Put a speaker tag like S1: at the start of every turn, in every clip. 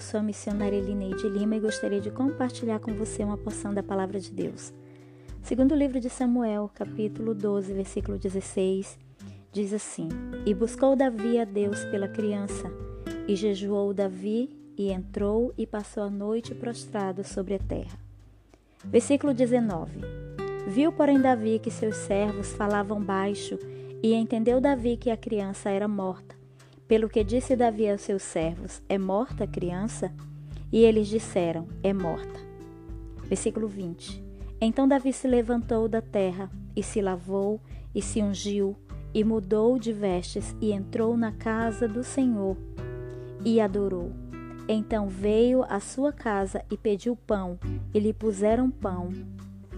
S1: Eu sou a missionária Elineide Lima e gostaria de compartilhar com você uma porção da palavra de Deus. Segundo o livro de Samuel, capítulo 12, versículo 16, diz assim: E buscou Davi a Deus pela criança, e jejuou Davi, e entrou e passou a noite prostrado sobre a terra. Versículo 19: Viu, porém, Davi que seus servos falavam baixo, e entendeu Davi que a criança era morta. Pelo que disse Davi aos seus servos: É morta a criança? E eles disseram: É morta. Versículo 20. Então Davi se levantou da terra e se lavou e se ungiu e mudou de vestes e entrou na casa do Senhor e adorou. Então veio à sua casa e pediu pão, e lhe puseram pão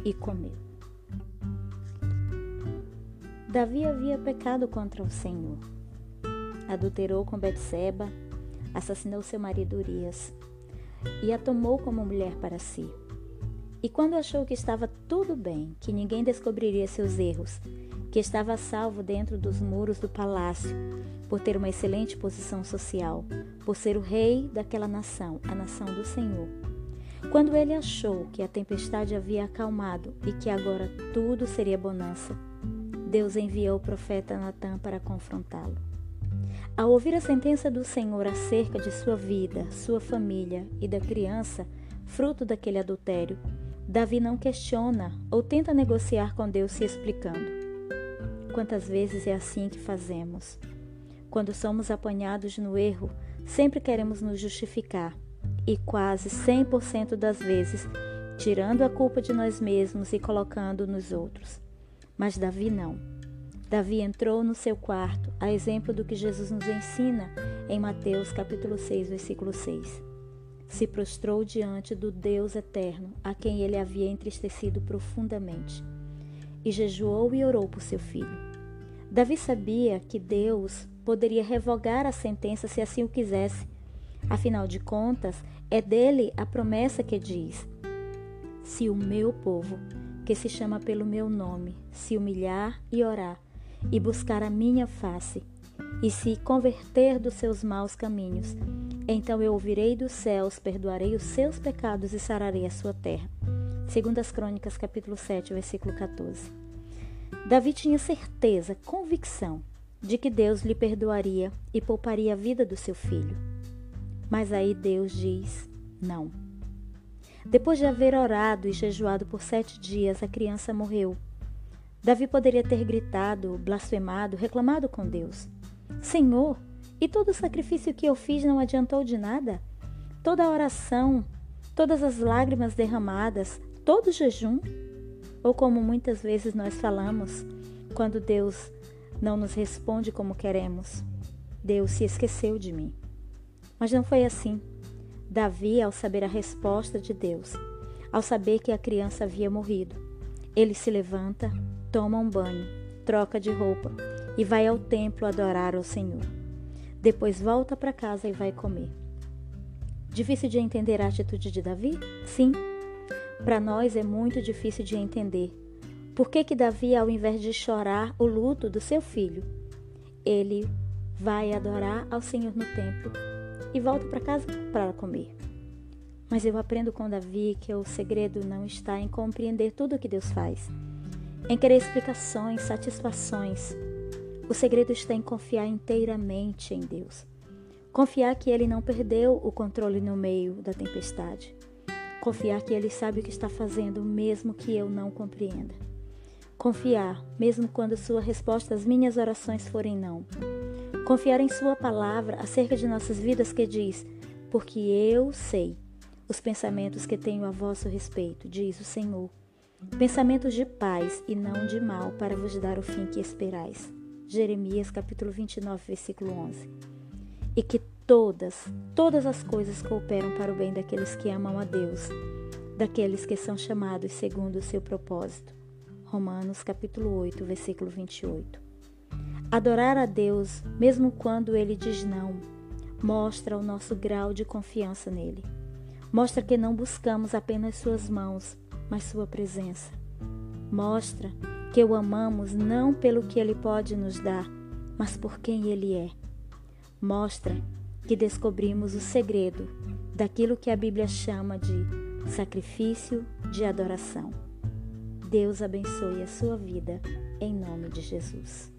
S1: e comeu. Davi havia pecado contra o Senhor adulterou com Betseba, assassinou seu marido Urias e a tomou como mulher para si. E quando achou que estava tudo bem, que ninguém descobriria seus erros, que estava salvo dentro dos muros do palácio, por ter uma excelente posição social, por ser o rei daquela nação, a nação do Senhor. Quando ele achou que a tempestade havia acalmado e que agora tudo seria bonança, Deus enviou o profeta Natã para confrontá-lo. Ao ouvir a sentença do Senhor acerca de sua vida, sua família e da criança, fruto daquele adultério, Davi não questiona ou tenta negociar com Deus se explicando. Quantas vezes é assim que fazemos? Quando somos apanhados no erro, sempre queremos nos justificar e quase 100% das vezes tirando a culpa de nós mesmos e colocando nos outros. Mas Davi não. Davi entrou no seu quarto, a exemplo do que Jesus nos ensina em Mateus capítulo 6, versículo 6. Se prostrou diante do Deus eterno, a quem ele havia entristecido profundamente, e jejuou e orou por seu filho. Davi sabia que Deus poderia revogar a sentença se assim o quisesse. Afinal de contas, é dele a promessa que diz: Se o meu povo, que se chama pelo meu nome, se humilhar e orar, e buscar a minha face, e se converter dos seus maus caminhos, então eu ouvirei dos céus, perdoarei os seus pecados e sararei a sua terra. Segundo as Crônicas, capítulo 7, versículo 14. Davi tinha certeza, convicção, de que Deus lhe perdoaria e pouparia a vida do seu filho. Mas aí Deus diz não. Depois de haver orado e jejuado por sete dias, a criança morreu. Davi poderia ter gritado, blasfemado, reclamado com Deus: Senhor, e todo o sacrifício que eu fiz não adiantou de nada? Toda a oração, todas as lágrimas derramadas, todo o jejum? Ou como muitas vezes nós falamos, quando Deus não nos responde como queremos: Deus se esqueceu de mim. Mas não foi assim. Davi, ao saber a resposta de Deus, ao saber que a criança havia morrido, ele se levanta, toma um banho, troca de roupa e vai ao templo adorar ao Senhor. Depois volta para casa e vai comer. Difícil de entender a atitude de Davi? Sim. Para nós é muito difícil de entender. Por que, que Davi, ao invés de chorar o luto do seu filho, ele vai adorar ao Senhor no templo e volta para casa para comer? Mas eu aprendo com Davi que o segredo não está em compreender tudo o que Deus faz em querer explicações, satisfações. O segredo está em confiar inteiramente em Deus. Confiar que Ele não perdeu o controle no meio da tempestade. Confiar que Ele sabe o que está fazendo, mesmo que eu não compreenda. Confiar, mesmo quando Sua resposta às minhas orações forem não. Confiar em Sua palavra acerca de nossas vidas que diz: Porque eu sei os pensamentos que tenho a vosso respeito, diz o Senhor Pensamentos de paz e não de mal, para vos dar o fim que esperais. Jeremias capítulo 29, versículo 11. E que todas, todas as coisas cooperam para o bem daqueles que amam a Deus, daqueles que são chamados segundo o seu propósito. Romanos capítulo 8, versículo 28. Adorar a Deus, mesmo quando ele diz não, mostra o nosso grau de confiança nele. Mostra que não buscamos apenas suas mãos, mas Sua presença. Mostra que o amamos não pelo que Ele pode nos dar, mas por quem Ele é. Mostra que descobrimos o segredo daquilo que a Bíblia chama de sacrifício de adoração. Deus abençoe a sua vida, em nome de Jesus.